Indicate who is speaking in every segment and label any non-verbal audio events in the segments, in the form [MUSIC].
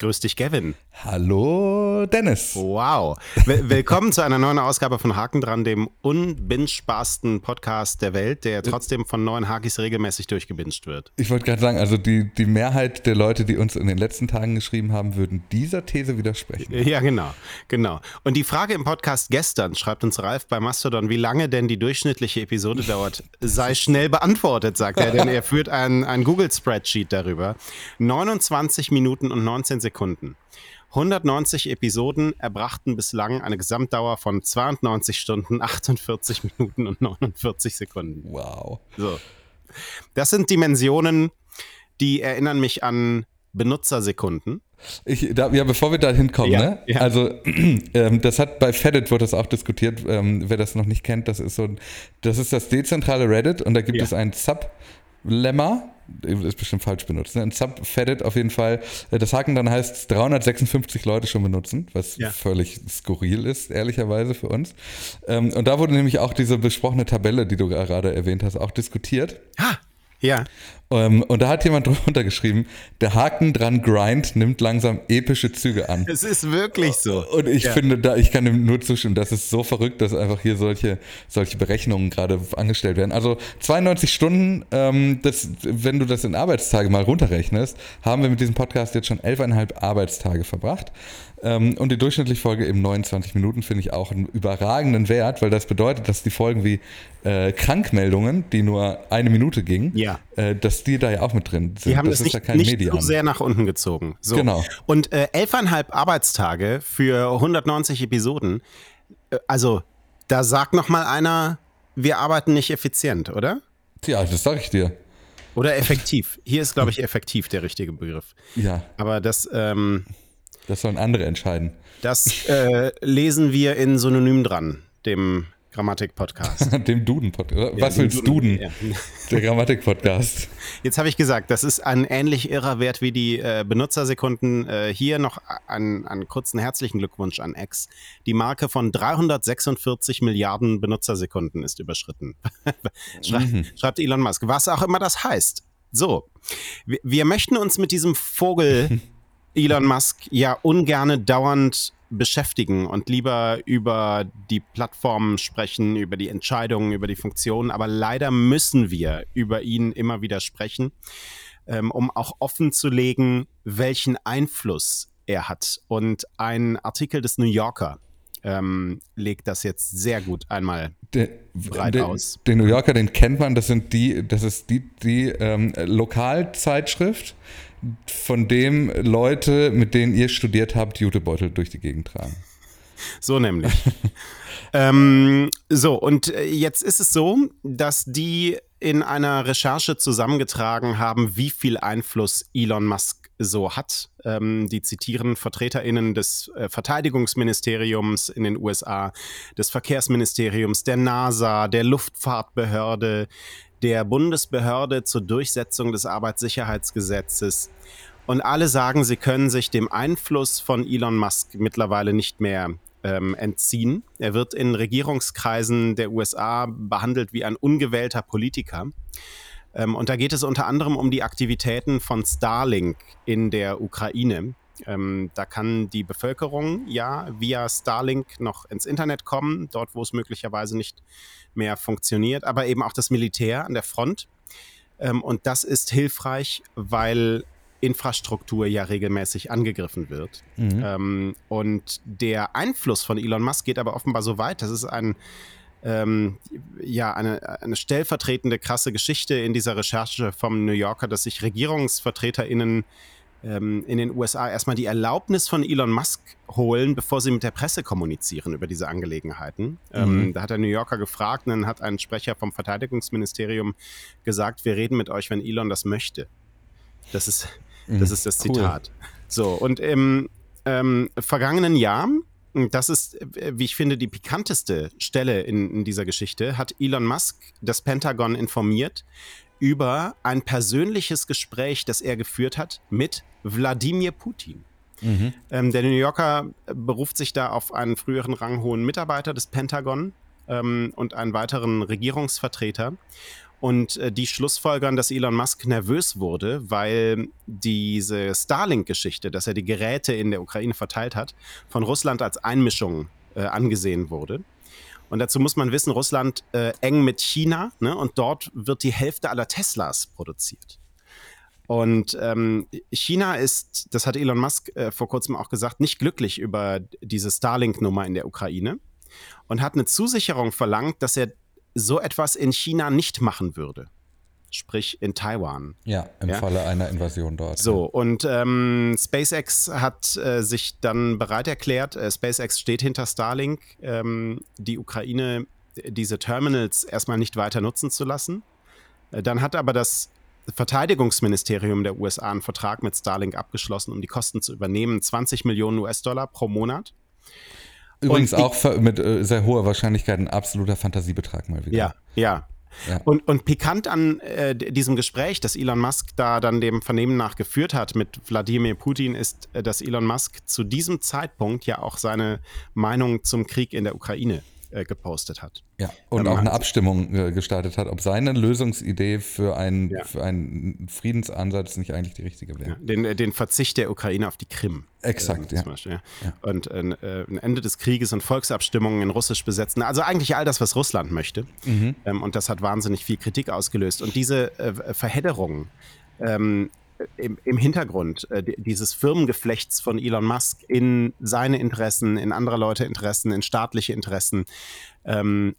Speaker 1: Grüß dich, Gavin.
Speaker 2: Hallo, Dennis.
Speaker 1: Wow. willkommen zu einer neuen Ausgabe von Haken dran, dem unbingesparsten Podcast der Welt, der trotzdem von neuen Hakis regelmäßig durchgebinged wird.
Speaker 2: Ich wollte gerade sagen, also die, die Mehrheit der Leute, die uns in den letzten Tagen geschrieben haben, würden dieser These widersprechen.
Speaker 1: Ja, genau, genau. Und die Frage im Podcast gestern, schreibt uns Ralf bei Mastodon, wie lange denn die durchschnittliche Episode dauert, sei schnell beantwortet, sagt er, denn er führt ein, ein Google-Spreadsheet darüber. 29 Minuten und 19 Sekunden Sekunden. 190 Episoden erbrachten bislang eine Gesamtdauer von 92 Stunden, 48 Minuten und 49 Sekunden.
Speaker 2: Wow.
Speaker 1: So. Das sind Dimensionen, die erinnern mich an Benutzersekunden.
Speaker 2: Ich, da, ja, bevor wir da hinkommen, ja, ne? Ja. Also, [CLEARS THROAT] ähm, das hat bei Fedit wurde das auch diskutiert. Ähm, wer das noch nicht kennt, das ist so das ist das dezentrale Reddit und da gibt ja. es ein Sub-Lemma, ist bestimmt falsch benutzt. Ne? Ein Subfedit auf jeden Fall. Äh, das Haken dann heißt 356 Leute schon benutzen, was ja. völlig skurril ist, ehrlicherweise für uns. Ähm, und da wurde nämlich auch diese besprochene Tabelle, die du gerade erwähnt hast, auch diskutiert.
Speaker 1: Ha! Ja.
Speaker 2: Um, ähm, und da hat jemand [LAUGHS] drunter geschrieben, der Haken dran Grind nimmt langsam epische Züge an.
Speaker 1: Es ist wirklich so.
Speaker 2: Und ich ja. finde, da, ich kann dem nur zustimmen, das ist so verrückt, dass einfach hier solche, solche Berechnungen gerade angestellt werden. Also 92 Stunden, ähm, das, wenn du das in Arbeitstage mal runterrechnest, haben wir mit diesem Podcast jetzt schon 11,5 Arbeitstage verbracht. Ähm, und die durchschnittliche Folge eben 29 Minuten finde ich auch einen überragenden Wert, weil das bedeutet, dass die Folgen wie äh, Krankmeldungen, die nur eine Minute gingen,
Speaker 1: ja.
Speaker 2: äh, dass die da ja auch mit drin sind.
Speaker 1: Die haben das, das nicht, ja nicht so sehr nach unten gezogen. So.
Speaker 2: Genau.
Speaker 1: Und äh, elfeinhalb Arbeitstage für 190 Episoden. Äh, also, da sagt noch mal einer, wir arbeiten nicht effizient, oder?
Speaker 2: Tja, das sage ich dir.
Speaker 1: Oder effektiv. Hier ist, glaube ich, effektiv der richtige Begriff.
Speaker 2: Ja.
Speaker 1: Aber das. Ähm,
Speaker 2: das sollen andere entscheiden.
Speaker 1: Das äh, lesen wir in Synonym dran, dem Grammatik-Podcast. [LAUGHS]
Speaker 2: dem Duden-Podcast. Was ja, willst Duden? Duden? Ja. [LAUGHS] Der Grammatik-Podcast.
Speaker 1: Jetzt habe ich gesagt, das ist ein ähnlich irrer Wert wie die äh, Benutzersekunden. Äh, hier noch einen, einen kurzen herzlichen Glückwunsch an X. Die Marke von 346 Milliarden Benutzersekunden ist überschritten. [LAUGHS] Schrei mhm. Schreibt Elon Musk. Was auch immer das heißt. So, wir, wir möchten uns mit diesem Vogel Elon Musk ja ungerne dauernd beschäftigen und lieber über die Plattformen sprechen, über die Entscheidungen, über die Funktionen. Aber leider müssen wir über ihn immer wieder sprechen, ähm, um auch offen zu legen, welchen Einfluss er hat. Und ein Artikel des New Yorker ähm, legt das jetzt sehr gut einmal
Speaker 2: de, breit de, aus. Den New Yorker, den kennt man, das sind die, das ist die, die ähm, Lokalzeitschrift, von dem Leute, mit denen ihr studiert habt, Jutebeutel durch die Gegend tragen.
Speaker 1: So nämlich. [LAUGHS] ähm, so, und äh, jetzt ist es so, dass die in einer Recherche zusammengetragen haben, wie viel Einfluss Elon Musk so hat. Ähm, die zitieren VertreterInnen des äh, Verteidigungsministeriums in den USA, des Verkehrsministeriums, der NASA, der Luftfahrtbehörde, der Bundesbehörde zur Durchsetzung des Arbeitssicherheitsgesetzes. Und alle sagen, sie können sich dem Einfluss von Elon Musk mittlerweile nicht mehr ähm, entziehen. Er wird in Regierungskreisen der USA behandelt wie ein ungewählter Politiker. Ähm, und da geht es unter anderem um die Aktivitäten von Starlink in der Ukraine. Ähm, da kann die Bevölkerung ja via Starlink noch ins Internet kommen, dort wo es möglicherweise nicht mehr funktioniert, aber eben auch das Militär an der Front. Ähm, und das ist hilfreich, weil Infrastruktur ja regelmäßig angegriffen wird. Mhm. Ähm, und der Einfluss von Elon Musk geht aber offenbar so weit. Das ist ein ähm, ja, eine, eine stellvertretende krasse Geschichte in dieser Recherche vom New Yorker, dass sich RegierungsvertreterInnen ähm, in den USA erstmal die Erlaubnis von Elon Musk holen, bevor sie mit der Presse kommunizieren über diese Angelegenheiten. Ähm, mhm. da hat der New Yorker gefragt und dann hat ein Sprecher vom Verteidigungsministerium gesagt, wir reden mit euch, wenn Elon das möchte. Das ist. Das, ist das Zitat. Cool. So, und im ähm, vergangenen Jahr das ist, wie ich finde, die pikanteste Stelle in, in, dieser Geschichte, hat Elon Musk das Pentagon informiert über ein persönliches Gespräch, das er geführt hat mit Wladimir Putin. Mhm. Ähm, der New Yorker beruft sich da auf einen früheren ranghohen Mitarbeiter des Pentagon ähm, und einen weiteren Regierungsvertreter. Und äh, die schlussfolgern, dass Elon Musk nervös wurde, weil diese Starlink-Geschichte, dass er die Geräte in der Ukraine verteilt hat, von Russland als Einmischung äh, angesehen wurde. Und dazu muss man wissen, Russland äh, eng mit China ne, und dort wird die Hälfte aller Teslas produziert. Und ähm, China ist, das hat Elon Musk äh, vor kurzem auch gesagt, nicht glücklich über diese Starlink-Nummer in der Ukraine und hat eine Zusicherung verlangt, dass er so etwas in China nicht machen würde. Sprich in Taiwan.
Speaker 2: Ja, im ja? Falle einer Invasion dort.
Speaker 1: So, und ähm, SpaceX hat äh, sich dann bereit erklärt, äh, SpaceX steht hinter Starlink, ähm, die Ukraine diese Terminals erstmal nicht weiter nutzen zu lassen. Äh, dann hat aber das Verteidigungsministerium der USA einen Vertrag mit Starlink abgeschlossen, um die Kosten zu übernehmen. 20 Millionen US-Dollar pro Monat.
Speaker 2: Übrigens auch mit äh, sehr hoher Wahrscheinlichkeit ein absoluter Fantasiebetrag mal wieder.
Speaker 1: Ja, ja. ja. Und, und pikant an äh, diesem Gespräch, das Elon Musk da dann dem Vernehmen nach geführt hat mit Wladimir Putin, ist, äh, dass Elon Musk zu diesem Zeitpunkt ja auch seine Meinung zum Krieg in der Ukraine äh, gepostet hat.
Speaker 2: Ja, und ähm, auch eine Abstimmung äh, gestartet hat, ob seine Lösungsidee für einen, ja. für einen Friedensansatz nicht eigentlich die richtige wäre. Ja,
Speaker 1: den, äh, den Verzicht der Ukraine auf die Krim.
Speaker 2: Exakt,
Speaker 1: äh, ja. Beispiel, ja. Und äh, ein Ende des Krieges und Volksabstimmungen in russisch besetzten, also eigentlich all das, was Russland möchte. Mhm. Ähm, und das hat wahnsinnig viel Kritik ausgelöst. Und diese äh, Verhedderungen ähm, im, im Hintergrund äh, dieses Firmengeflechts von Elon Musk in seine Interessen, in anderer Leute Interessen, in staatliche Interessen, ähm,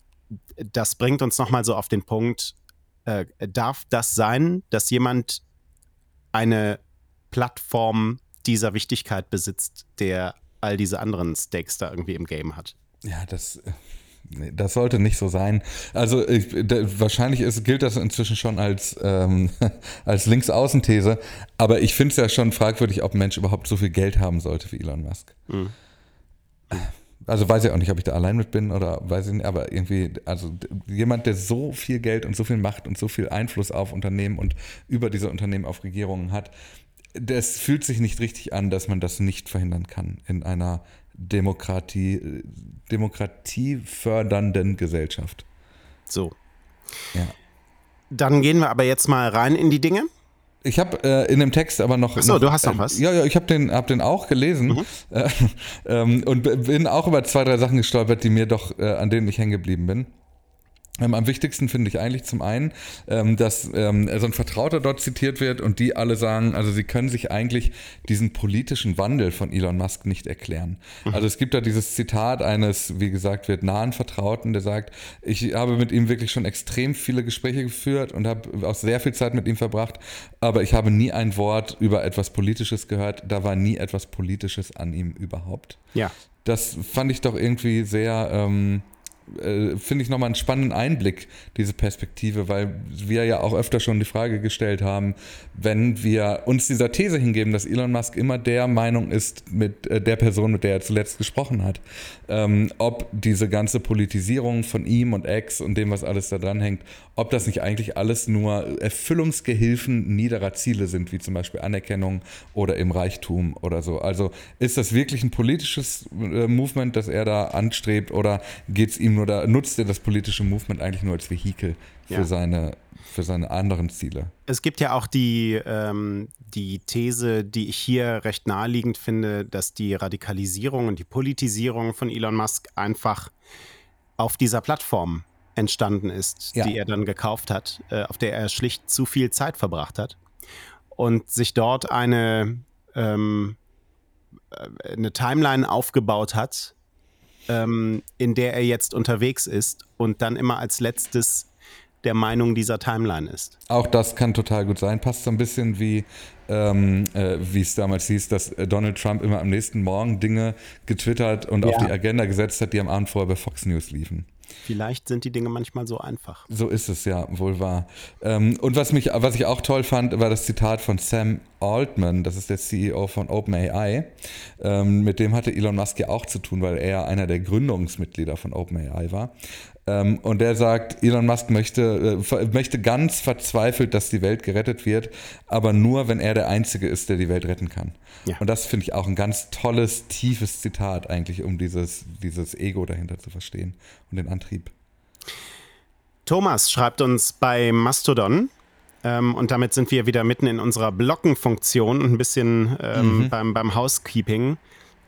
Speaker 1: das bringt uns nochmal so auf den Punkt, äh, darf das sein, dass jemand eine Plattform dieser Wichtigkeit besitzt, der all diese anderen Stakes da irgendwie im Game hat?
Speaker 2: Ja, das äh, das sollte nicht so sein. Also ich, da, wahrscheinlich ist, gilt das inzwischen schon als, ähm, [LAUGHS] als Linksaußenthese, aber ich finde es ja schon fragwürdig, ob ein Mensch überhaupt so viel Geld haben sollte wie Elon Musk. Mhm. Also weiß ich auch nicht, ob ich da allein mit bin oder weiß ich nicht, aber irgendwie, also jemand, der so viel Geld und so viel Macht und so viel Einfluss auf Unternehmen und über diese Unternehmen auf Regierungen hat, das fühlt sich nicht richtig an, dass man das nicht verhindern kann in einer Demokratie, demokratiefördernden Gesellschaft.
Speaker 1: So. Ja. Dann gehen wir aber jetzt mal rein in die Dinge.
Speaker 2: Ich habe äh, in dem Text aber noch.
Speaker 1: Achso, du hast noch äh, was?
Speaker 2: Ja, ja, ich habe den, hab den auch gelesen mhm. äh, [LAUGHS] ähm, und bin auch über zwei, drei Sachen gestolpert, die mir doch, äh, an denen ich hängen geblieben bin. Ähm, am wichtigsten finde ich eigentlich zum einen, ähm, dass ähm, so ein Vertrauter dort zitiert wird und die alle sagen, also sie können sich eigentlich diesen politischen Wandel von Elon Musk nicht erklären. Mhm. Also es gibt da dieses Zitat eines, wie gesagt, wird nahen Vertrauten, der sagt, ich habe mit ihm wirklich schon extrem viele Gespräche geführt und habe auch sehr viel Zeit mit ihm verbracht, aber ich habe nie ein Wort über etwas Politisches gehört. Da war nie etwas Politisches an ihm überhaupt.
Speaker 1: Ja.
Speaker 2: Das fand ich doch irgendwie sehr. Ähm, äh, finde ich nochmal einen spannenden Einblick, diese Perspektive, weil wir ja auch öfter schon die Frage gestellt haben, wenn wir uns dieser These hingeben, dass Elon Musk immer der Meinung ist mit äh, der Person, mit der er zuletzt gesprochen hat, ähm, ob diese ganze Politisierung von ihm und X und dem, was alles da dran hängt, ob das nicht eigentlich alles nur Erfüllungsgehilfen niederer Ziele sind, wie zum Beispiel Anerkennung oder im Reichtum oder so. Also ist das wirklich ein politisches äh, Movement, das er da anstrebt oder geht es ihm nur da, nutzt er das politische Movement eigentlich nur als Vehikel für ja. seine für seine anderen Ziele.
Speaker 1: Es gibt ja auch die, ähm, die These, die ich hier recht naheliegend finde, dass die Radikalisierung und die Politisierung von Elon Musk einfach auf dieser Plattform entstanden ist, ja. die er dann gekauft hat, äh, auf der er schlicht zu viel Zeit verbracht hat und sich dort eine, ähm, äh, eine Timeline aufgebaut hat, ähm, in der er jetzt unterwegs ist und dann immer als letztes der Meinung dieser Timeline ist.
Speaker 2: Auch das kann total gut sein. Passt so ein bisschen wie, ähm, äh, wie es damals hieß, dass äh, Donald Trump immer am nächsten Morgen Dinge getwittert und ja. auf die Agenda gesetzt hat, die am Abend vorher bei Fox News liefen.
Speaker 1: Vielleicht sind die Dinge manchmal so einfach.
Speaker 2: So ist es ja, wohl wahr. Ähm, und was, mich, was ich auch toll fand, war das Zitat von Sam Altman, das ist der CEO von OpenAI. Ähm, mit dem hatte Elon Musk ja auch zu tun, weil er einer der Gründungsmitglieder von OpenAI war. Ähm, und der sagt, Elon Musk möchte, äh, möchte ganz verzweifelt, dass die Welt gerettet wird, aber nur, wenn er der Einzige ist, der die Welt retten kann. Ja. Und das finde ich auch ein ganz tolles, tiefes Zitat eigentlich, um dieses, dieses Ego dahinter zu verstehen und den Antrieb.
Speaker 1: Thomas schreibt uns bei Mastodon, ähm, und damit sind wir wieder mitten in unserer Blockenfunktion und ein bisschen ähm, mhm. beim, beim Housekeeping.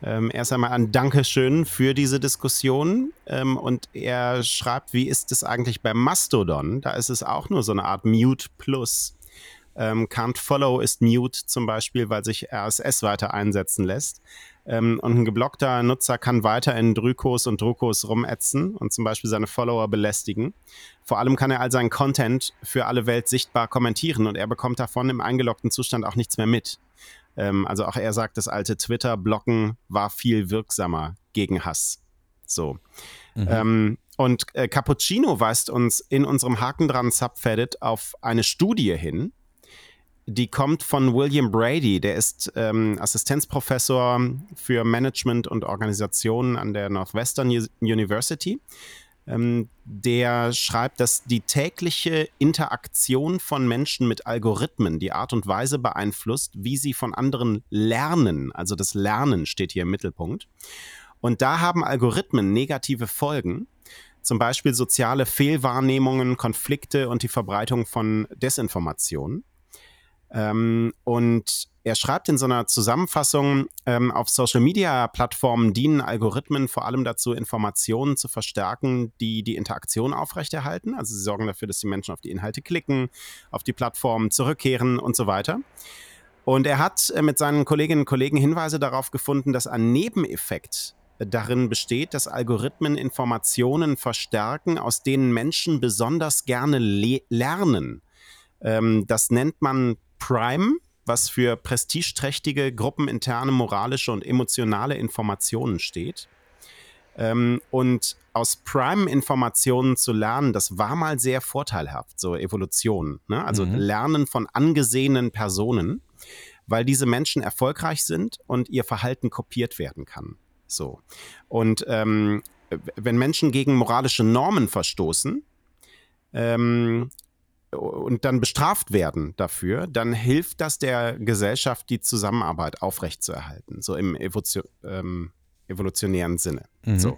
Speaker 1: Ähm, erst einmal ein Dankeschön für diese Diskussion. Ähm, und er schreibt, wie ist es eigentlich bei Mastodon? Da ist es auch nur so eine Art Mute Plus. Ähm, Can't Follow ist Mute zum Beispiel, weil sich RSS weiter einsetzen lässt. Ähm, und ein geblockter Nutzer kann weiter in Drykos und Druckos rumätzen und zum Beispiel seine Follower belästigen. Vor allem kann er all seinen Content für alle Welt sichtbar kommentieren und er bekommt davon im eingeloggten Zustand auch nichts mehr mit. Ähm, also auch er sagt, das alte Twitter-Blocken war viel wirksamer gegen Hass. So. Mhm. Ähm, und äh, Cappuccino weist uns in unserem Haken dran Subfedit auf eine Studie hin, die kommt von William Brady, der ist ähm, Assistenzprofessor für Management und Organisation an der Northwestern University. Ähm, der schreibt, dass die tägliche Interaktion von Menschen mit Algorithmen die Art und Weise beeinflusst, wie sie von anderen lernen. Also das Lernen steht hier im Mittelpunkt. Und da haben Algorithmen negative Folgen, zum Beispiel soziale Fehlwahrnehmungen, Konflikte und die Verbreitung von Desinformationen. Ähm, und er schreibt in so einer Zusammenfassung, ähm, auf Social-Media-Plattformen dienen Algorithmen vor allem dazu, Informationen zu verstärken, die die Interaktion aufrechterhalten. Also sie sorgen dafür, dass die Menschen auf die Inhalte klicken, auf die Plattformen zurückkehren und so weiter. Und er hat äh, mit seinen Kolleginnen und Kollegen Hinweise darauf gefunden, dass ein Nebeneffekt darin besteht, dass Algorithmen Informationen verstärken, aus denen Menschen besonders gerne le lernen. Ähm, das nennt man Prime, was für prestigeträchtige, gruppeninterne, moralische und emotionale Informationen steht. Ähm, und aus Prime-Informationen zu lernen, das war mal sehr vorteilhaft, so Evolution. Ne? Also mhm. Lernen von angesehenen Personen, weil diese Menschen erfolgreich sind und ihr Verhalten kopiert werden kann. So. Und ähm, wenn Menschen gegen moralische Normen verstoßen, ähm, und dann bestraft werden dafür, dann hilft das der Gesellschaft, die Zusammenarbeit aufrechtzuerhalten, so im Evolution, ähm, evolutionären Sinne. Mhm. So.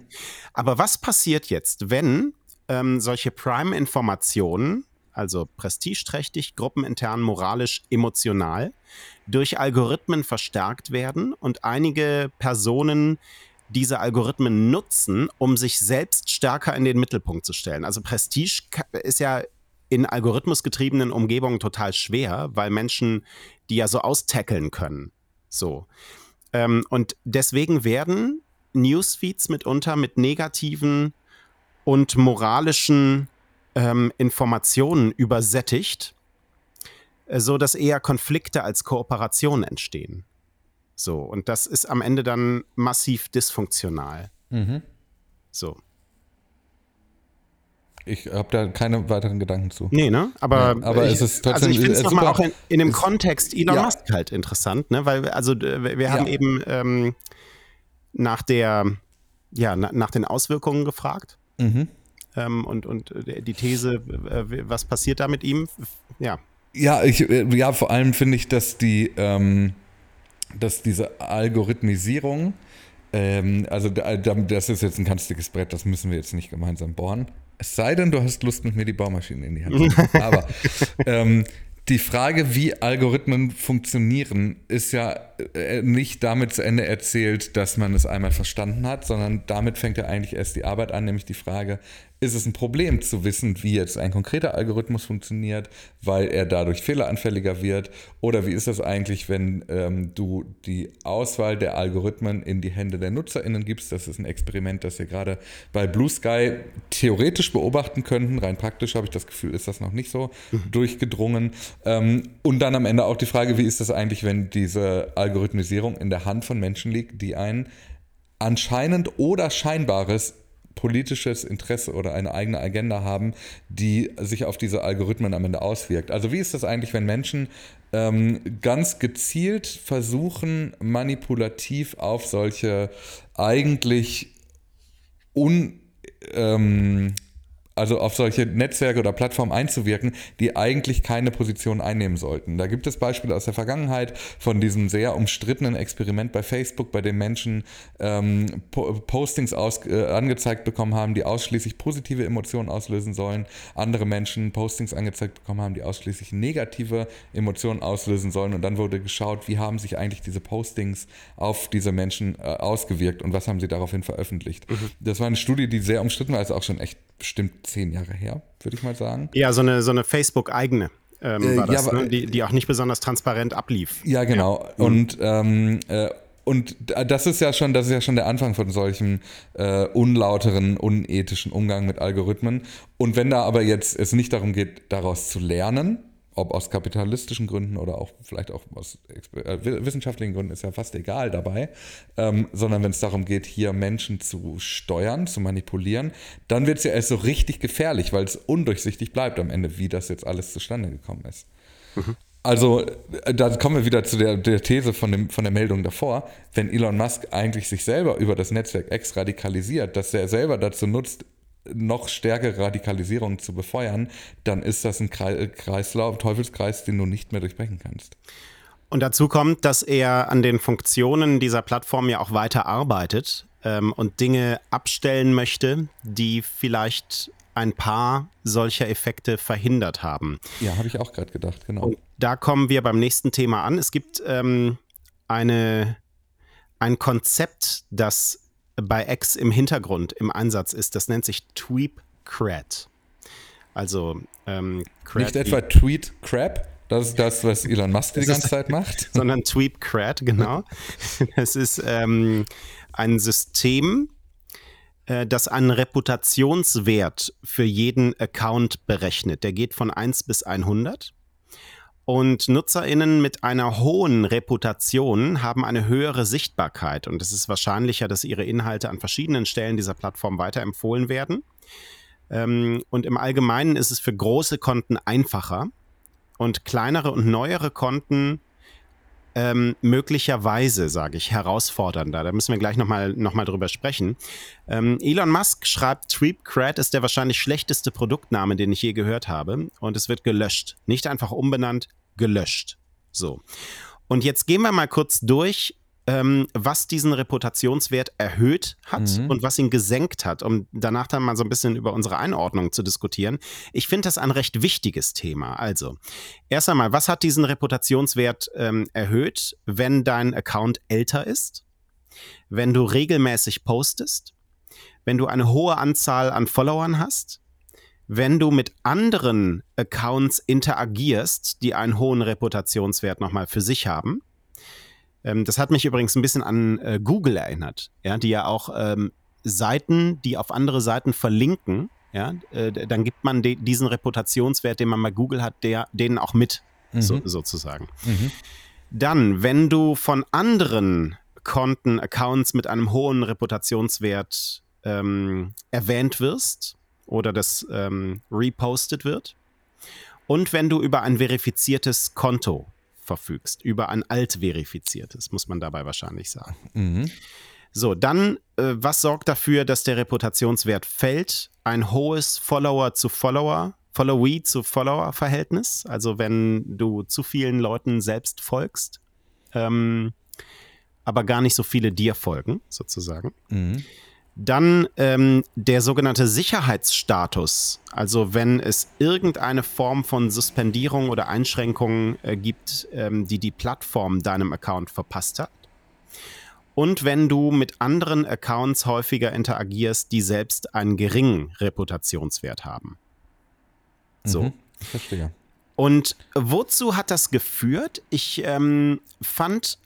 Speaker 1: Aber was passiert jetzt, wenn ähm, solche Prime-Informationen, also prestigeträchtig, gruppenintern, moralisch, emotional, durch Algorithmen verstärkt werden und einige Personen diese Algorithmen nutzen, um sich selbst stärker in den Mittelpunkt zu stellen. Also Prestige ist ja in algorithmusgetriebenen Umgebungen total schwer, weil Menschen die ja so austackeln können. So. Ähm, und deswegen werden Newsfeeds mitunter mit negativen und moralischen ähm, Informationen übersättigt, äh, so dass eher Konflikte als Kooperation entstehen. So, und das ist am Ende dann massiv dysfunktional. Mhm. So.
Speaker 2: Ich habe da keine weiteren Gedanken zu.
Speaker 1: Nee, ne? Aber,
Speaker 2: ja, aber ich, es ist trotzdem.
Speaker 1: Also ich finde es nochmal auch in, in, dem Kontext Elon ja. Musk halt interessant, ne? Weil, also wir haben ja. eben ähm, nach der, ja, na, nach den Auswirkungen gefragt. Mhm. Ähm, und, und die These, äh, was passiert da mit ihm? Ja.
Speaker 2: Ja, ich, äh, ja, vor allem finde ich, dass die, ähm, dass diese Algorithmisierung ähm, also das ist jetzt ein ganz dickes Brett, das müssen wir jetzt nicht gemeinsam bohren. Es sei denn, du hast Lust, mit mir die Baumaschine in die Hand zu nehmen. [LAUGHS] Aber ähm, die Frage, wie Algorithmen funktionieren, ist ja äh, nicht damit zu Ende erzählt, dass man es einmal verstanden hat, sondern damit fängt ja eigentlich erst die Arbeit an, nämlich die Frage, ist es ein Problem zu wissen, wie jetzt ein konkreter Algorithmus funktioniert, weil er dadurch fehleranfälliger wird? Oder wie ist das eigentlich, wenn ähm, du die Auswahl der Algorithmen in die Hände der NutzerInnen gibst? Das ist ein Experiment, das wir gerade bei Blue Sky theoretisch beobachten könnten. Rein praktisch habe ich das Gefühl, ist das noch nicht so mhm. durchgedrungen. Ähm, und dann am Ende auch die Frage, wie ist das eigentlich, wenn diese Algorithmisierung in der Hand von Menschen liegt, die ein anscheinend oder scheinbares politisches Interesse oder eine eigene Agenda haben, die sich auf diese Algorithmen am Ende auswirkt. Also wie ist das eigentlich, wenn Menschen ähm, ganz gezielt versuchen, manipulativ auf solche eigentlich un, ähm, also auf solche Netzwerke oder Plattformen einzuwirken, die eigentlich keine Position einnehmen sollten. Da gibt es Beispiele aus der Vergangenheit von diesem sehr umstrittenen Experiment bei Facebook, bei dem Menschen ähm, Postings aus, äh, angezeigt bekommen haben, die ausschließlich positive Emotionen auslösen sollen, andere Menschen Postings angezeigt bekommen haben, die ausschließlich negative Emotionen auslösen sollen und dann wurde geschaut, wie haben sich eigentlich diese Postings auf diese Menschen äh, ausgewirkt und was haben sie daraufhin veröffentlicht. Mhm. Das war eine Studie, die sehr umstritten war, also auch schon echt bestimmt zehn Jahre her, würde ich mal sagen.
Speaker 1: Ja, so eine, so eine Facebook-eigene. Ähm, äh, war das, ja, ne? die, die auch nicht besonders transparent ablief.
Speaker 2: Ja, genau. Ja. Und ähm, äh, und das ist ja schon, das ist ja schon der Anfang von solchem äh, unlauteren, unethischen Umgang mit Algorithmen. Und wenn da aber jetzt es nicht darum geht, daraus zu lernen, ob aus kapitalistischen Gründen oder auch vielleicht auch aus äh, wissenschaftlichen Gründen, ist ja fast egal dabei, ähm, sondern wenn es darum geht, hier Menschen zu steuern, zu manipulieren, dann wird es ja erst so richtig gefährlich, weil es undurchsichtig bleibt am Ende, wie das jetzt alles zustande gekommen ist. Mhm. Also, äh, da kommen wir wieder zu der, der These von, dem, von der Meldung davor. Wenn Elon Musk eigentlich sich selber über das Netzwerk X radikalisiert, dass er selber dazu nutzt, noch stärkere Radikalisierung zu befeuern, dann ist das ein Kreislauf, Teufelskreis, den du nicht mehr durchbrechen kannst.
Speaker 1: Und dazu kommt, dass er an den Funktionen dieser Plattform ja auch weiter arbeitet ähm, und Dinge abstellen möchte, die vielleicht ein paar solcher Effekte verhindert haben.
Speaker 2: Ja, habe ich auch gerade gedacht, genau. Und
Speaker 1: da kommen wir beim nächsten Thema an. Es gibt ähm, eine, ein Konzept, das bei X im Hintergrund im Einsatz ist. Das nennt sich Tweep Cred. Also
Speaker 2: ähm, Nicht etwa Tweet Crap? Das ist das, was Elon Musk die ganze Zeit macht. [LAUGHS]
Speaker 1: Sondern Tweep Cred, genau. [LAUGHS] Das ist ähm, ein System, äh, das einen Reputationswert für jeden Account berechnet. Der geht von 1 bis 100. Und NutzerInnen mit einer hohen Reputation haben eine höhere Sichtbarkeit und es ist wahrscheinlicher, dass ihre Inhalte an verschiedenen Stellen dieser Plattform weiterempfohlen werden. Ähm, und im Allgemeinen ist es für große Konten einfacher und kleinere und neuere Konten ähm, möglicherweise, sage ich, herausfordernder. Da müssen wir gleich nochmal noch mal drüber sprechen. Ähm, Elon Musk schreibt, Tweepcred ist der wahrscheinlich schlechteste Produktname, den ich je gehört habe. Und es wird gelöscht. Nicht einfach umbenannt, gelöscht. So. Und jetzt gehen wir mal kurz durch, ähm, was diesen Reputationswert erhöht hat mhm. und was ihn gesenkt hat, um danach dann mal so ein bisschen über unsere Einordnung zu diskutieren. Ich finde das ein recht wichtiges Thema. Also, erst einmal, was hat diesen Reputationswert ähm, erhöht, wenn dein Account älter ist, wenn du regelmäßig postest, wenn du eine hohe Anzahl an Followern hast, wenn du mit anderen Accounts interagierst, die einen hohen Reputationswert nochmal für sich haben ähm, das hat mich übrigens ein bisschen an äh, Google erinnert, ja, die ja auch ähm, Seiten, die auf andere Seiten verlinken, ja, äh, dann gibt man diesen Reputationswert, den man bei Google hat, der, denen auch mit, mhm. so, sozusagen. Mhm. Dann, wenn du von anderen Konten, Accounts mit einem hohen Reputationswert ähm, erwähnt wirst oder das ähm, repostet wird. Und wenn du über ein verifiziertes Konto verfügst, über ein altverifiziertes, muss man dabei wahrscheinlich sagen. Mhm. So, dann, äh, was sorgt dafür, dass der Reputationswert fällt? Ein hohes Follower zu Follower, Followee zu Follower-Verhältnis, also wenn du zu vielen Leuten selbst folgst, ähm, aber gar nicht so viele dir folgen, sozusagen. Mhm. Dann ähm, der sogenannte Sicherheitsstatus. Also wenn es irgendeine Form von Suspendierung oder Einschränkung äh, gibt, ähm, die die Plattform deinem Account verpasst hat. Und wenn du mit anderen Accounts häufiger interagierst, die selbst einen geringen Reputationswert haben. So. Mhm, verstehe. Und wozu hat das geführt? Ich ähm, fand,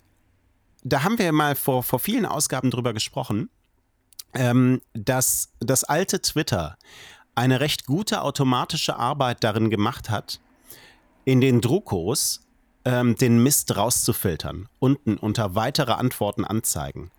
Speaker 1: da haben wir mal vor, vor vielen Ausgaben drüber gesprochen ähm, dass das alte Twitter eine recht gute automatische Arbeit darin gemacht hat, in den Druckos ähm, den Mist rauszufiltern, unten unter weitere Antworten anzeigen.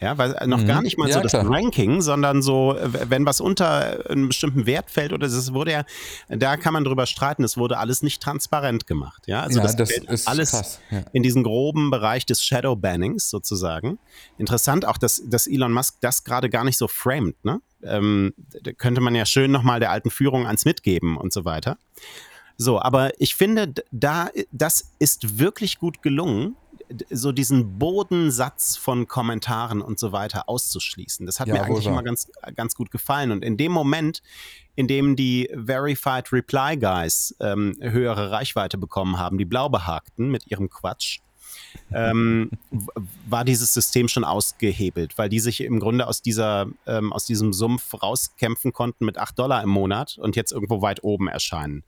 Speaker 1: Ja, weil noch mhm. gar nicht mal ja, so das klar. Ranking, sondern so, wenn was unter einem bestimmten Wert fällt oder es wurde ja, da kann man drüber streiten, es wurde alles nicht transparent gemacht. Ja, also ja, das, das ist alles krass, ja. in diesen groben Bereich des Shadow Bannings sozusagen. Interessant auch, dass, dass Elon Musk das gerade gar nicht so framed, ne? Ähm, da könnte man ja schön nochmal der alten Führung ans mitgeben und so weiter. So, aber ich finde, da, das ist wirklich gut gelungen, so diesen Bodensatz von Kommentaren und so weiter auszuschließen. Das hat ja, mir eigentlich immer ganz, ganz gut gefallen. Und in dem Moment, in dem die Verified Reply Guys ähm, höhere Reichweite bekommen haben, die Blaubehagten mit ihrem Quatsch, ähm, war dieses System schon ausgehebelt, weil die sich im Grunde aus, dieser, ähm, aus diesem Sumpf rauskämpfen konnten mit 8 Dollar im Monat und jetzt irgendwo weit oben erscheinen.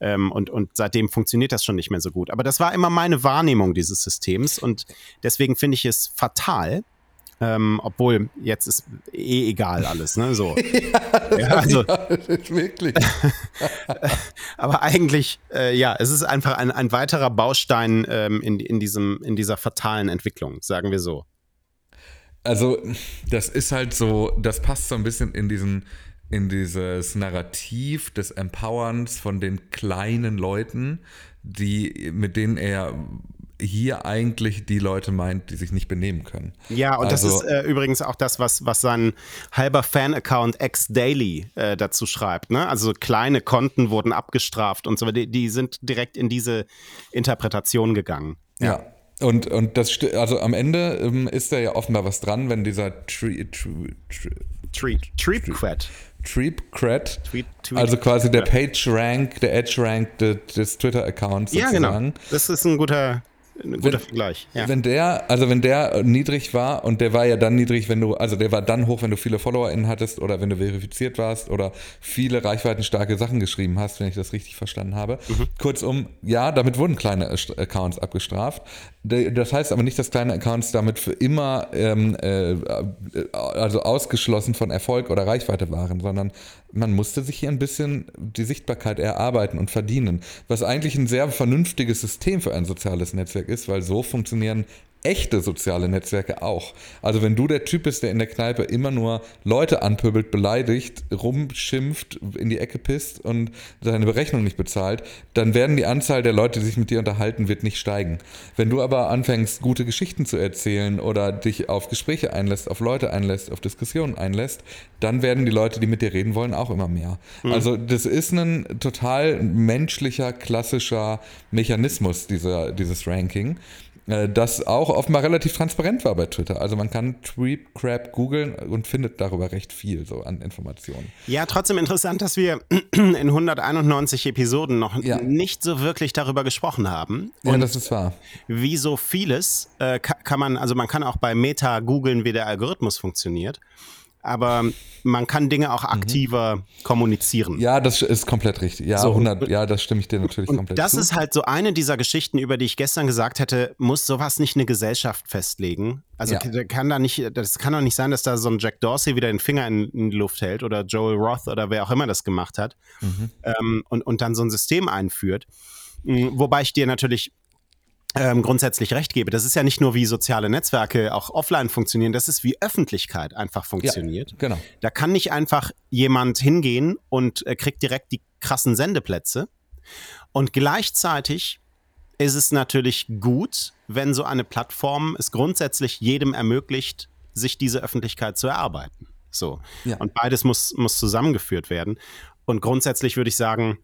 Speaker 1: Ähm, und, und seitdem funktioniert das schon nicht mehr so gut. Aber das war immer meine Wahrnehmung dieses Systems und deswegen finde ich es fatal, ähm, obwohl jetzt ist eh egal alles, ne? So. [LAUGHS] ja, ja, also, [LAUGHS] wirklich. [LAUGHS] aber eigentlich, äh, ja, es ist einfach ein, ein weiterer Baustein ähm, in, in, diesem, in dieser fatalen Entwicklung, sagen wir so.
Speaker 2: Also, das ist halt so, das passt so ein bisschen in diesen in dieses Narrativ des Empowerns von den kleinen Leuten, die, mit denen er hier eigentlich die Leute meint, die sich nicht benehmen können.
Speaker 1: Ja, und also, das ist äh, übrigens auch das, was, was sein halber Fan-Account X-Daily äh, dazu schreibt. Ne? Also kleine Konten wurden abgestraft und so, die, die sind direkt in diese Interpretation gegangen.
Speaker 2: ja. ja. Und, und das, also am Ende ähm, ist da ja offenbar was dran, wenn dieser Tree, Tree,
Speaker 1: Tree, Tree, Tree,
Speaker 2: Treep Cred, tweet, tweet, also quasi der Page Rank, der Edge Rank des, des Twitter-Accounts
Speaker 1: sozusagen. Ja, genau. Das ist ein guter, ein guter wenn, Vergleich.
Speaker 2: Ja. Wenn der, also wenn der niedrig war und der war ja dann niedrig, wenn du, also der war dann hoch, wenn du viele FollowerInnen hattest oder wenn du verifiziert warst oder viele reichweitenstarke Sachen geschrieben hast, wenn ich das richtig verstanden habe. Mhm. Kurzum, ja, damit wurden kleine Accounts abgestraft. Das heißt aber nicht, dass kleine Accounts damit für immer ähm, äh, also ausgeschlossen von Erfolg oder Reichweite waren, sondern man musste sich hier ein bisschen die Sichtbarkeit erarbeiten und verdienen, was eigentlich ein sehr vernünftiges System für ein soziales Netzwerk ist, weil so funktionieren echte soziale Netzwerke auch. Also wenn du der Typ bist, der in der Kneipe immer nur Leute anpöbelt, beleidigt, rumschimpft, in die Ecke pisst und seine Berechnung nicht bezahlt, dann werden die Anzahl der Leute, die sich mit dir unterhalten, wird nicht steigen. Wenn du aber anfängst, gute Geschichten zu erzählen oder dich auf Gespräche einlässt, auf Leute einlässt, auf Diskussionen einlässt, dann werden die Leute, die mit dir reden wollen, auch immer mehr. Mhm. Also das ist ein total menschlicher, klassischer Mechanismus, dieser, dieses Ranking. Äh, das auch offenbar relativ transparent war bei Twitter. Also man kann Tweep Crab googeln und findet darüber recht viel so an Informationen.
Speaker 1: Ja, trotzdem interessant, dass wir [CLEARS THROAT] in 191 Episoden noch ja. nicht so wirklich darüber gesprochen haben.
Speaker 2: Und ja, das ist wahr.
Speaker 1: Wie so vieles äh, kann man, also man kann auch bei Meta googeln, wie der Algorithmus funktioniert aber man kann Dinge auch mhm. aktiver mhm. kommunizieren.
Speaker 2: Ja, das ist komplett richtig. Ja, so, 100, ja, das stimme ich dir natürlich
Speaker 1: und
Speaker 2: komplett
Speaker 1: das zu. ist halt so eine dieser Geschichten, über die ich gestern gesagt hätte, muss sowas nicht eine Gesellschaft festlegen? Also ja. kann da nicht, das kann doch nicht sein, dass da so ein Jack Dorsey wieder den Finger in, in die Luft hält oder Joel Roth oder wer auch immer das gemacht hat mhm. ähm, und, und dann so ein System einführt. Hm, wobei ich dir natürlich ähm, grundsätzlich recht gebe. Das ist ja nicht nur wie soziale Netzwerke auch offline funktionieren, das ist wie Öffentlichkeit einfach funktioniert. Ja,
Speaker 2: genau.
Speaker 1: Da kann nicht einfach jemand hingehen und äh, kriegt direkt die krassen Sendeplätze. Und gleichzeitig ist es natürlich gut, wenn so eine Plattform es grundsätzlich jedem ermöglicht, sich diese Öffentlichkeit zu erarbeiten. So. Ja. Und beides muss, muss zusammengeführt werden. Und grundsätzlich würde ich sagen,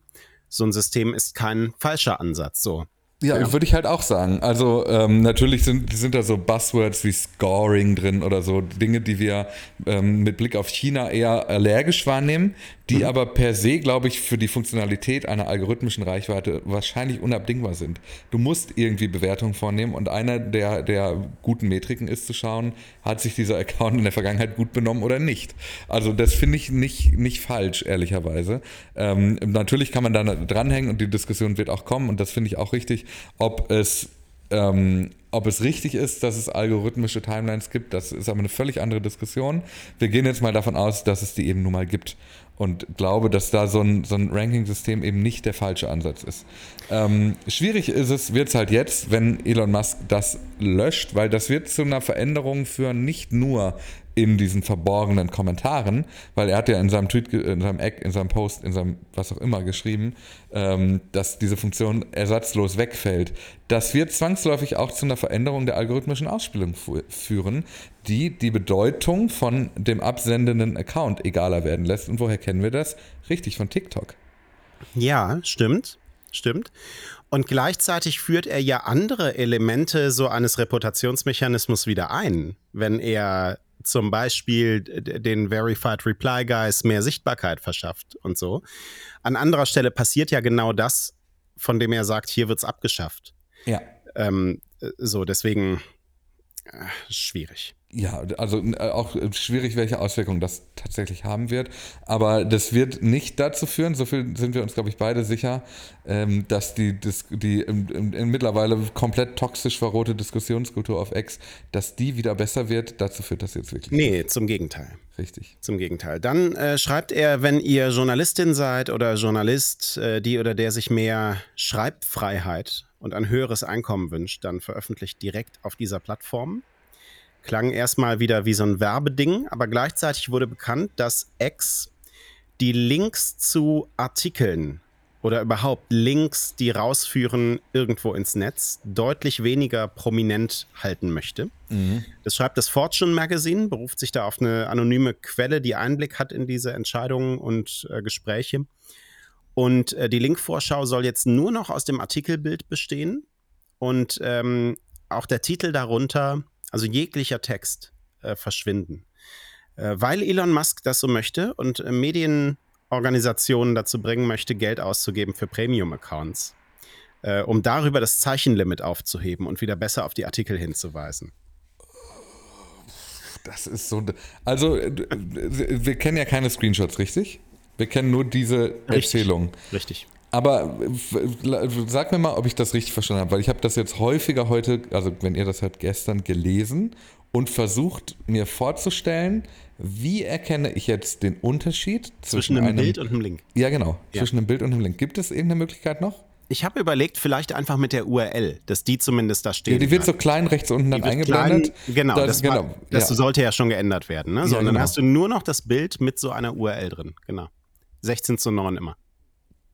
Speaker 1: so ein System ist kein falscher Ansatz. So.
Speaker 2: Ja, ja. würde ich halt auch sagen. Also ähm, natürlich sind, sind da so Buzzwords wie Scoring drin oder so Dinge, die wir ähm, mit Blick auf China eher allergisch wahrnehmen, die mhm. aber per se, glaube ich, für die Funktionalität einer algorithmischen Reichweite wahrscheinlich unabdingbar sind. Du musst irgendwie Bewertungen vornehmen und einer der, der guten Metriken ist zu schauen, hat sich dieser Account in der Vergangenheit gut benommen oder nicht. Also das finde ich nicht, nicht falsch, ehrlicherweise. Ähm, natürlich kann man da dranhängen und die Diskussion wird auch kommen und das finde ich auch richtig ob es Ähm, ob es richtig ist, dass es algorithmische Timelines gibt, das ist aber eine völlig andere Diskussion. Wir gehen jetzt mal davon aus, dass es die eben nun mal gibt und glaube, dass da so ein, so ein Ranking-System eben nicht der falsche Ansatz ist. Ähm, schwierig ist es, wird es halt jetzt, wenn Elon Musk das löscht, weil das wird zu einer Veränderung führen, nicht nur in diesen verborgenen Kommentaren, weil er hat ja in seinem Tweet, in seinem Eck, in seinem Post, in seinem was auch immer geschrieben, ähm, dass diese Funktion ersatzlos wegfällt. Das wird zwangsläufig auch zu einer Veränderung der algorithmischen Ausspielung führen, die die Bedeutung von dem absendenden Account egaler werden lässt. Und woher kennen wir das? Richtig, von TikTok.
Speaker 1: Ja, stimmt. Stimmt. Und gleichzeitig führt er ja andere Elemente so eines Reputationsmechanismus wieder ein, wenn er zum Beispiel den Verified Reply Guys mehr Sichtbarkeit verschafft und so. An anderer Stelle passiert ja genau das, von dem er sagt, hier wird es abgeschafft.
Speaker 2: Ja.
Speaker 1: Ähm, so, deswegen äh, schwierig.
Speaker 2: Ja, also äh, auch schwierig, welche Auswirkungen das tatsächlich haben wird. Aber das wird nicht dazu führen, so viel sind wir uns, glaube ich, beide sicher, ähm, dass die, die mittlerweile komplett toxisch verrohte Diskussionskultur auf X, dass die wieder besser wird. Dazu führt das jetzt wirklich.
Speaker 1: Nee, zum Gegenteil.
Speaker 2: Richtig.
Speaker 1: Zum Gegenteil. Dann äh, schreibt er, wenn ihr Journalistin seid oder Journalist, äh, die oder der sich mehr Schreibfreiheit und ein höheres Einkommen wünscht, dann veröffentlicht direkt auf dieser Plattform klang erstmal wieder wie so ein Werbeding, aber gleichzeitig wurde bekannt, dass X die Links zu Artikeln oder überhaupt Links, die rausführen irgendwo ins Netz, deutlich weniger prominent halten möchte. Mhm. Das schreibt das Fortune Magazine, beruft sich da auf eine anonyme Quelle, die Einblick hat in diese Entscheidungen und äh, Gespräche. Und äh, die Linkvorschau soll jetzt nur noch aus dem Artikelbild bestehen. Und ähm, auch der Titel darunter also jeglicher Text, äh, verschwinden. Äh, weil Elon Musk das so möchte und äh, Medienorganisationen dazu bringen möchte, Geld auszugeben für Premium-Accounts, äh, um darüber das Zeichenlimit aufzuheben und wieder besser auf die Artikel hinzuweisen.
Speaker 2: Das ist so. Also, wir kennen ja keine Screenshots, richtig? Wir kennen nur diese Erzählung.
Speaker 1: Richtig.
Speaker 2: Aber sag mir mal, ob ich das richtig verstanden habe, weil ich habe das jetzt häufiger heute, also wenn ihr das halt gestern gelesen und versucht mir vorzustellen, wie erkenne ich jetzt den Unterschied zwischen, zwischen einem, einem
Speaker 1: Bild und einem Link?
Speaker 2: Ja, genau, ja. zwischen einem Bild und einem Link. Gibt es irgendeine Möglichkeit noch?
Speaker 1: Ich habe überlegt, vielleicht einfach mit der URL, dass die zumindest da steht. Ja,
Speaker 2: die wird so klein rechts unten dann eingeblendet.
Speaker 1: Klein, genau, das, das, genau, war, das ja. sollte ja schon geändert werden. Ne? So, ja, und dann genau. hast du nur noch das Bild mit so einer URL drin. Genau. 16 zu 9 immer.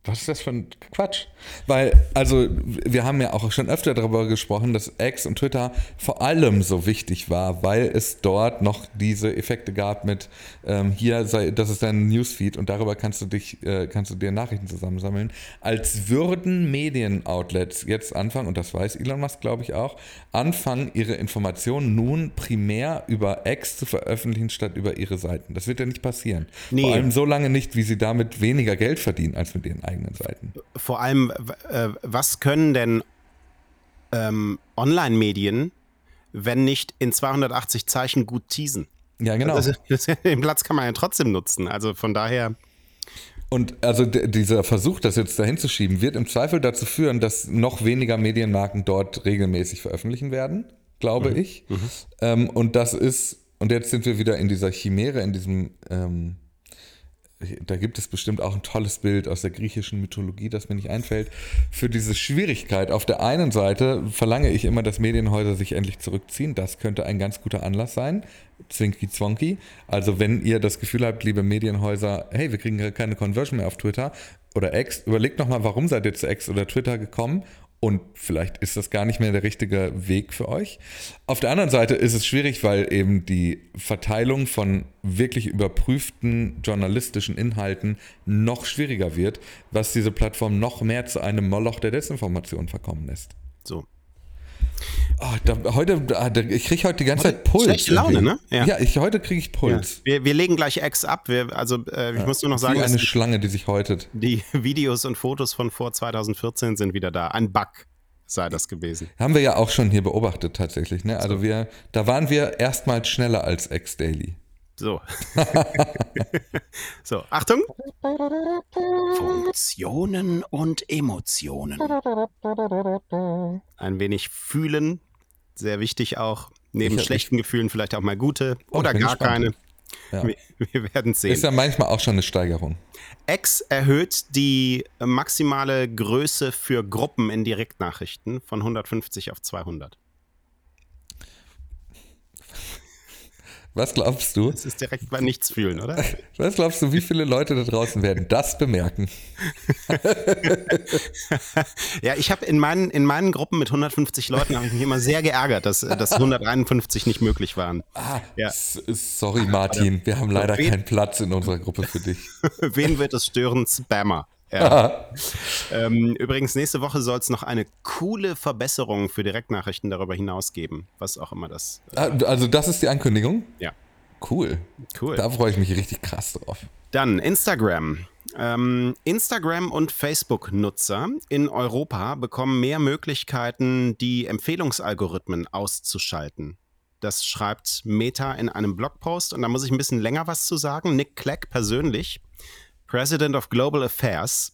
Speaker 2: Was ist das für ein Quatsch? Weil, also, wir haben ja auch schon öfter darüber gesprochen, dass X und Twitter vor allem so wichtig war, weil es dort noch diese Effekte gab mit ähm, hier, sei, das ist dein Newsfeed und darüber kannst du dich, äh, kannst du dir Nachrichten zusammensammeln. Als würden Medienoutlets jetzt anfangen, und das weiß Elon Musk, glaube ich, auch, anfangen, ihre Informationen nun primär über X zu veröffentlichen, statt über ihre Seiten. Das wird ja nicht passieren. Nee. Vor allem so lange nicht, wie sie damit weniger Geld verdienen als mit ihren eigenen Seiten.
Speaker 1: Vor allem, äh, was können denn ähm, Online-Medien, wenn nicht in 280 Zeichen gut teasen?
Speaker 2: Ja, genau. Also, [LAUGHS]
Speaker 1: den Platz kann man ja trotzdem nutzen. Also von daher.
Speaker 2: Und also dieser Versuch, das jetzt dahin zu schieben, wird im Zweifel dazu führen, dass noch weniger Medienmarken dort regelmäßig veröffentlichen werden, glaube mhm. ich. Mhm. Ähm, und das ist, und jetzt sind wir wieder in dieser Chimäre, in diesem ähm, da gibt es bestimmt auch ein tolles Bild aus der griechischen Mythologie, das mir nicht einfällt, für diese Schwierigkeit. Auf der einen Seite verlange ich immer, dass Medienhäuser sich endlich zurückziehen. Das könnte ein ganz guter Anlass sein. Zwinky Zwonky. Also wenn ihr das Gefühl habt, liebe Medienhäuser, hey, wir kriegen keine Conversion mehr auf Twitter oder X, überlegt nochmal, warum seid ihr zu X oder Twitter gekommen und vielleicht ist das gar nicht mehr der richtige Weg für euch. Auf der anderen Seite ist es schwierig, weil eben die Verteilung von wirklich überprüften journalistischen Inhalten noch schwieriger wird, was diese Plattform noch mehr zu einem Moloch der Desinformation verkommen lässt.
Speaker 1: So.
Speaker 2: Oh, da, heute, ah, ich kriege heute die ganze Zeit Puls.
Speaker 1: Schlechte Laune, ne?
Speaker 2: Ja, ja ich, heute kriege ich Puls.
Speaker 1: Ja. Wir, wir, legen gleich Ex ab. Wir, also, äh, ich ja. muss nur noch sagen,
Speaker 2: Wie eine Schlange, die sich häutet.
Speaker 1: Die [LAUGHS] Videos und Fotos von vor 2014 sind wieder da. Ein Bug sei das gewesen.
Speaker 2: Haben wir ja auch schon hier beobachtet tatsächlich. Ne? Also so. wir, da waren wir erstmals schneller als Ex-Daily.
Speaker 1: So. [LAUGHS] so, Achtung. Funktionen und Emotionen. Ein wenig fühlen, sehr wichtig auch. Neben schlechten Gefühlen vielleicht auch mal gute oh, oder gar keine. Ja. Wir, wir werden sehen.
Speaker 2: Ist ja manchmal auch schon eine Steigerung.
Speaker 1: X erhöht die maximale Größe für Gruppen in Direktnachrichten von 150 auf 200.
Speaker 2: Was glaubst du?
Speaker 1: Das ist direkt bei nichts fühlen, oder? [LAUGHS]
Speaker 2: Was glaubst du, wie viele Leute da draußen werden das bemerken? [LAUGHS]
Speaker 1: ja, ich habe in meinen, in meinen Gruppen mit 150 Leuten habe ich mich immer sehr geärgert, dass, dass 151 nicht möglich waren.
Speaker 2: Ah, ja. Sorry, Martin, wir haben leider keinen Platz in unserer Gruppe für dich. [LAUGHS]
Speaker 1: Wen wird es stören? Spammer. Ja. [LAUGHS] ähm, übrigens, nächste Woche soll es noch eine coole Verbesserung für Direktnachrichten darüber hinaus geben, was auch immer das.
Speaker 2: Äh, also, das ist die Ankündigung?
Speaker 1: Ja.
Speaker 2: Cool. Cool. Da freue ich mich richtig krass drauf.
Speaker 1: Dann Instagram. Ähm, Instagram und Facebook-Nutzer in Europa bekommen mehr Möglichkeiten, die Empfehlungsalgorithmen auszuschalten. Das schreibt Meta in einem Blogpost und da muss ich ein bisschen länger was zu sagen. Nick Clegg persönlich President of Global Affairs.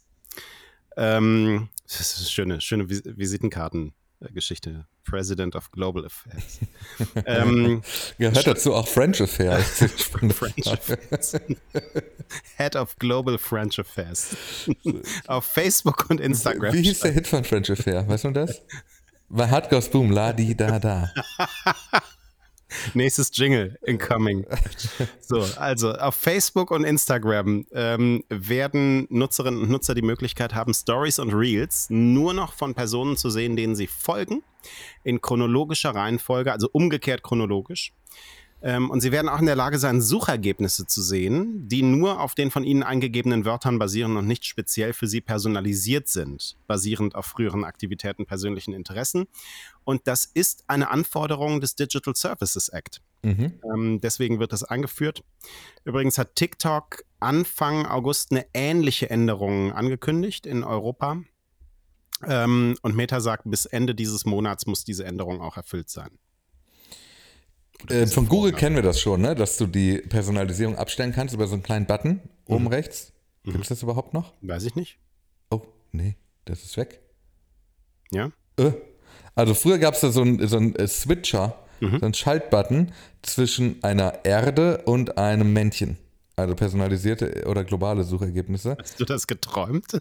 Speaker 1: Ähm, das ist eine schöne, schöne Visitenkartengeschichte. President of Global Affairs. [LAUGHS]
Speaker 2: ähm, Gehört dazu auch French Affairs. [LAUGHS] French
Speaker 1: Affairs. Head of Global French Affairs. [LAUGHS] Auf Facebook und Instagram.
Speaker 2: Wie hieß der Hit von French Affair? Weißt du das? War Hard Goes Boom, la di da da. [LAUGHS]
Speaker 1: Nächstes Jingle incoming. [LAUGHS] So, also auf Facebook und Instagram ähm, werden Nutzerinnen und Nutzer die Möglichkeit haben, Stories und Reels nur noch von Personen zu sehen, denen sie folgen, in chronologischer Reihenfolge, also umgekehrt chronologisch. Ähm, und sie werden auch in der Lage sein, Suchergebnisse zu sehen, die nur auf den von ihnen eingegebenen Wörtern basieren und nicht speziell für sie personalisiert sind, basierend auf früheren Aktivitäten, persönlichen Interessen. Und das ist eine Anforderung des Digital Services Act. Mhm. Ähm, deswegen wird das eingeführt. Übrigens hat TikTok Anfang August eine ähnliche Änderung angekündigt in Europa. Ähm, und Meta sagt, bis Ende dieses Monats muss diese Änderung auch erfüllt sein.
Speaker 2: Äh, von Google kennen wir das schon, ne? dass du die Personalisierung abstellen kannst über so einen kleinen Button oben mhm. rechts. Gibt es mhm. das überhaupt noch?
Speaker 1: Weiß ich nicht.
Speaker 2: Oh, nee, das ist weg.
Speaker 1: Ja?
Speaker 2: Äh. Also früher gab es da so einen so äh, Switcher, mhm. so einen Schaltbutton zwischen einer Erde und einem Männchen. Also personalisierte oder globale Suchergebnisse.
Speaker 1: Hast du das geträumt? Äh,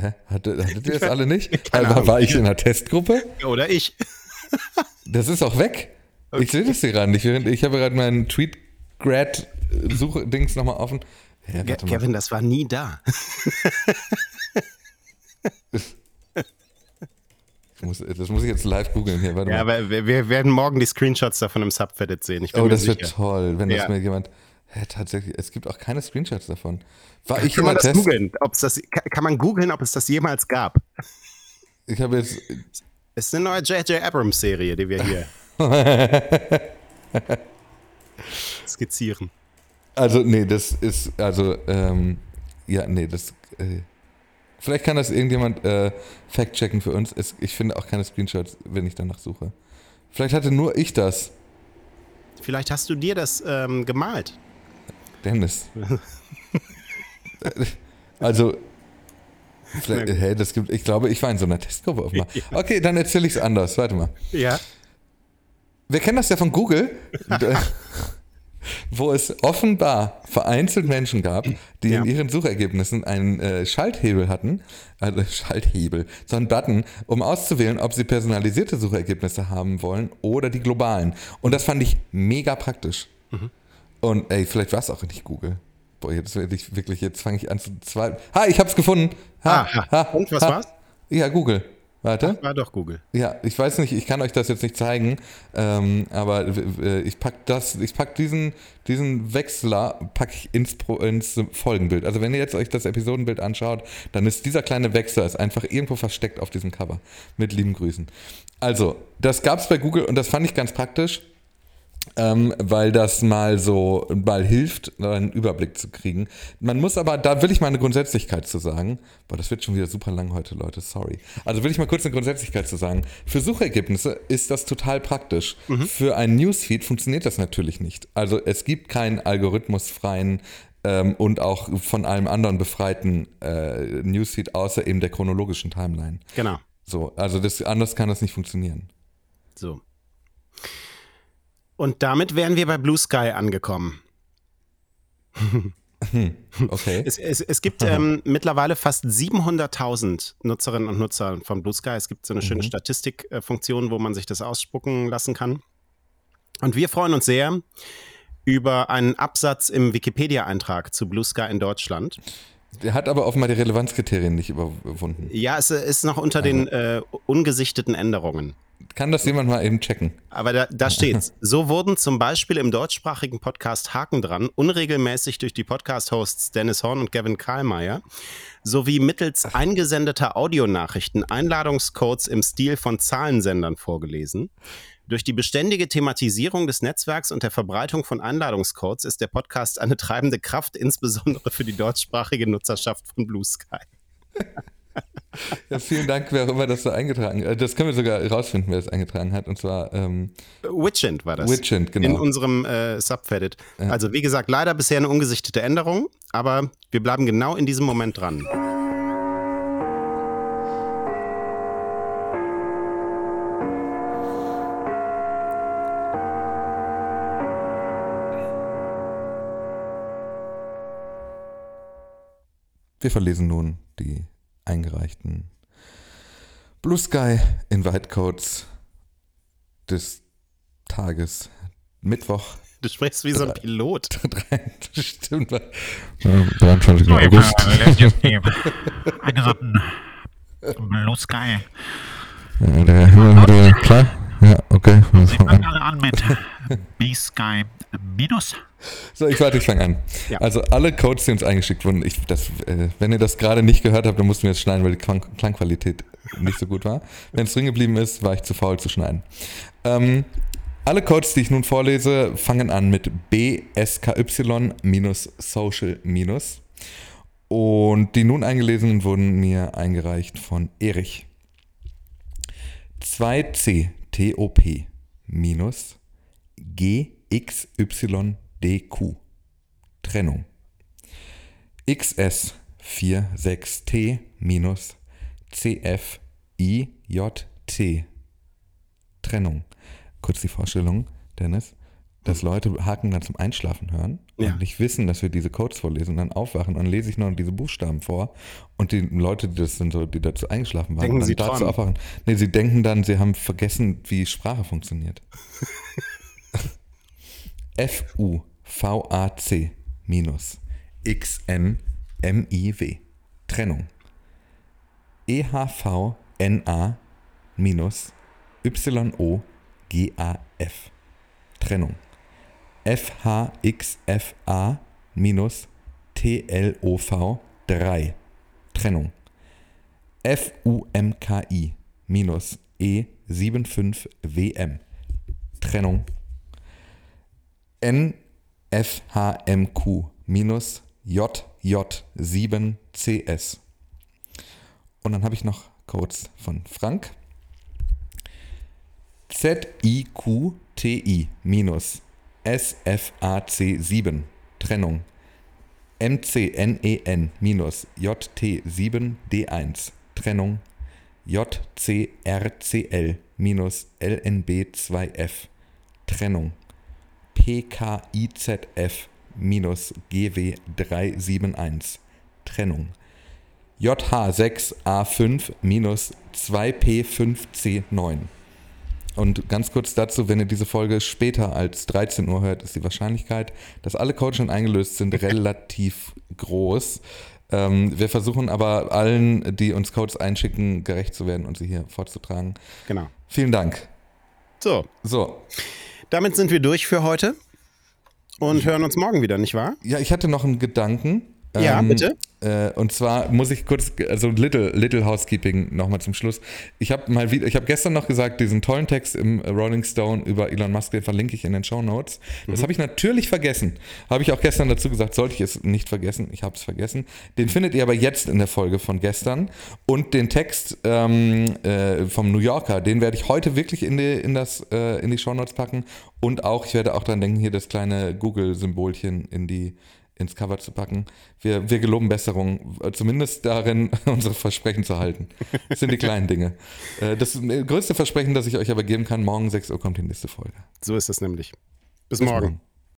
Speaker 2: hä? Hatte, hattet ihr das alle nicht? Also, war ich in einer Testgruppe?
Speaker 1: Oder ich.
Speaker 2: Das ist auch weg. Okay. Ich sehe das hier gerade nicht. Ich habe gerade meinen Tweet-Grad-Suche-Dings nochmal offen.
Speaker 1: Ja, Kevin, das war nie da.
Speaker 2: muss, das muss ich jetzt live googeln hier.
Speaker 1: Warte ja, mal. aber wir, werden morgen die Screenshots davon im Subreddit sehen.
Speaker 2: oh, das wird toll, wenn ja. das mir jemand. Hä, tatsächlich, es gibt auch keine Screenshots davon.
Speaker 1: War kann, ich kann man das googeln? das, kann man googeln, ob es das jemals gab?
Speaker 2: Ich habe jetzt.
Speaker 1: Es ist eine neue J.J. Abrams-Serie, die wir hier. [LAUGHS] Skizzieren.
Speaker 2: Also, nee, das ist, also, ähm, ja, nee, das, äh, vielleicht kann das irgendjemand äh, fact-checken für uns. Es, ich finde auch keine Screenshots, wenn ich danach suche. Vielleicht hatte nur ich das.
Speaker 1: Vielleicht hast du dir das ähm, gemalt.
Speaker 2: Dennis. [LAUGHS] also, vielleicht, hey, das gibt, ich glaube, ich war in so einer Testgruppe offenbar. [LAUGHS] Okay, dann erzähle ich es anders. Warte mal.
Speaker 1: Ja.
Speaker 2: Wir kennen das ja von Google, [LAUGHS] wo es offenbar vereinzelt Menschen gab, die ja. in ihren Suchergebnissen einen äh, Schalthebel hatten, also [LAUGHS] Schalthebel, so einen Button, um auszuwählen, ob sie personalisierte Suchergebnisse haben wollen oder die globalen. Und das fand ich mega praktisch. Mhm. Und ey, vielleicht war es auch nicht Google. Boah, jetzt werde ich wirklich, jetzt fange ich an zu zweifeln. Ha, ich hab's gefunden. Ha,
Speaker 1: ah, ha, Und was ha. war's?
Speaker 2: Ja, Google. Warte.
Speaker 1: War doch Google.
Speaker 2: Ja, ich weiß nicht, ich kann euch das jetzt nicht zeigen, ähm, aber ich pack das, ich pack diesen, diesen Wechsler pack ich ins, ins Folgenbild. Also wenn ihr jetzt euch das Episodenbild anschaut, dann ist dieser kleine Wechsler ist einfach irgendwo versteckt auf diesem Cover. Mit lieben Grüßen. Also, das gab es bei Google und das fand ich ganz praktisch. Ähm, weil das mal so mal hilft, einen Überblick zu kriegen. Man muss aber, da will ich mal eine Grundsätzlichkeit zu sagen. Boah, das wird schon wieder super lang heute, Leute, sorry. Also will ich mal kurz eine Grundsätzlichkeit zu sagen. Für Suchergebnisse ist das total praktisch. Mhm. Für einen Newsfeed funktioniert das natürlich nicht. Also es gibt keinen algorithmusfreien ähm, und auch von allem anderen befreiten äh, Newsfeed außer eben der chronologischen Timeline.
Speaker 1: Genau.
Speaker 2: So, also das, anders kann das nicht funktionieren.
Speaker 1: So. Und damit wären wir bei Blue Sky angekommen.
Speaker 2: Okay.
Speaker 1: Es, es, es gibt [LAUGHS] ähm, mittlerweile fast 700.000 Nutzerinnen und Nutzer von Blue Sky. Es gibt so eine schöne mhm. Statistikfunktion, wo man sich das ausspucken lassen kann. Und wir freuen uns sehr über einen Absatz im Wikipedia-Eintrag zu Blue Sky in Deutschland.
Speaker 2: Der hat aber offenbar die Relevanzkriterien nicht überwunden.
Speaker 1: Ja, es ist noch unter den äh, ungesichteten Änderungen.
Speaker 2: Kann das jemand mal eben checken?
Speaker 1: Aber da, da steht's. [LAUGHS] So wurden zum Beispiel im deutschsprachigen Podcast Haken dran unregelmäßig durch die Podcast-Hosts Dennis Horn und Gavin Karlmeier sowie mittels eingesendeter Audionachrichten Einladungscodes im Stil von Zahlensendern vorgelesen. Durch die beständige Thematisierung des Netzwerks und der Verbreitung von Einladungscodes ist der Podcast eine treibende Kraft, insbesondere für die deutschsprachige Nutzerschaft von Blue Sky. [LAUGHS] [LAUGHS]
Speaker 2: Ja, vielen Dank, wer auch immer das so eingetragen hat. Das können wir sogar rausfinden, wer das eingetragen hat. Und zwar ähm,
Speaker 1: Witchend war das.
Speaker 2: Witchend, genau.
Speaker 1: In unserem äh, Subfedit. Ja. Also wie gesagt, leider bisher eine ungesichtete Änderung, aber wir bleiben genau in diesem Moment dran.
Speaker 2: Wir verlesen nun die eingereichten Blue Sky Invite Codes des Tages Mittwoch.
Speaker 1: Du sprichst wie so ein Pilot. [LAUGHS]
Speaker 2: Stimmt. 23.
Speaker 3: So,
Speaker 2: August.
Speaker 3: Eingesandten Blue Sky.
Speaker 2: Ja, der Himmel wurde klar. Ja, okay.
Speaker 3: Sie fangen alle an mit [LAUGHS] B-Sky minus.
Speaker 2: So, ich warte, ich fange an. Ja. Also alle Codes, die uns eingeschickt wurden, ich, das, äh, wenn ihr das gerade nicht gehört habt, dann mussten wir jetzt schneiden, weil die Klang Klangqualität nicht so gut war. Wenn es drin geblieben ist, war ich zu faul zu schneiden. Ähm, alle Codes, die ich nun vorlese, fangen an mit BSKY-Social- und die nun eingelesenen wurden mir eingereicht von Erich. 2C TOP minus GXYDQ. Trennung. XS 46T minus CFIJT. Trennung. Kurz die Vorstellung, Dennis dass Leute Haken dann zum Einschlafen hören ja. und nicht wissen, dass wir diese Codes vorlesen und dann aufwachen und dann lese ich noch diese Buchstaben vor und die Leute, die das sind so, die dazu eingeschlafen waren,
Speaker 1: denken
Speaker 2: dann
Speaker 1: sie
Speaker 2: dazu
Speaker 1: träumen.
Speaker 2: aufwachen. Nee, sie denken dann, sie haben vergessen, wie Sprache funktioniert. [LAUGHS] F U V A C minus X N M I W Trennung. E H V N A minus Y O G A F Trennung. FHXFA minus TLOV 3. Trennung. FUMKI minus E75WM. Trennung. NFHMQ minus JJ7CS. Und dann habe ich noch Codes von Frank. ZIQTI minus SFAC7 Trennung. MCNEN minus JT7D1 Trennung. JCRCL minus LNB2F Trennung. PKIZF minus GW371 Trennung. JH6A5 minus 2P5C9 und ganz kurz dazu, wenn ihr diese Folge später als 13 Uhr hört, ist die Wahrscheinlichkeit, dass alle Codes schon eingelöst sind, relativ groß. Ähm, wir versuchen aber allen, die uns Codes einschicken, gerecht zu werden und sie hier vorzutragen.
Speaker 1: Genau.
Speaker 2: Vielen Dank.
Speaker 1: So.
Speaker 2: So.
Speaker 1: Damit sind wir durch für heute und hören uns morgen wieder, nicht wahr?
Speaker 2: Ja, ich hatte noch einen Gedanken.
Speaker 1: Ja, ähm, bitte.
Speaker 2: Äh, und zwar muss ich kurz, also Little, Little Housekeeping nochmal zum Schluss. Ich habe mal wieder, ich habe gestern noch gesagt, diesen tollen Text im Rolling Stone über Elon Musk, den verlinke ich in den Show Notes. Das mhm. habe ich natürlich vergessen. Habe ich auch gestern dazu gesagt, sollte ich es nicht vergessen. Ich habe es vergessen. Den findet ihr aber jetzt in der Folge von gestern. Und den Text ähm, äh, vom New Yorker, den werde ich heute wirklich in die, in das, äh, in die Show Notes packen. Und auch, ich werde auch dran denken, hier das kleine Google-Symbolchen in die ins Cover zu packen. Wir, wir geloben Besserung, zumindest darin, [LAUGHS] unsere Versprechen zu halten. Das sind die kleinen Dinge. Äh, das größte Versprechen, das ich euch aber geben kann, morgen 6 Uhr kommt die nächste Folge.
Speaker 1: So ist es nämlich. Bis, Bis morgen. morgen.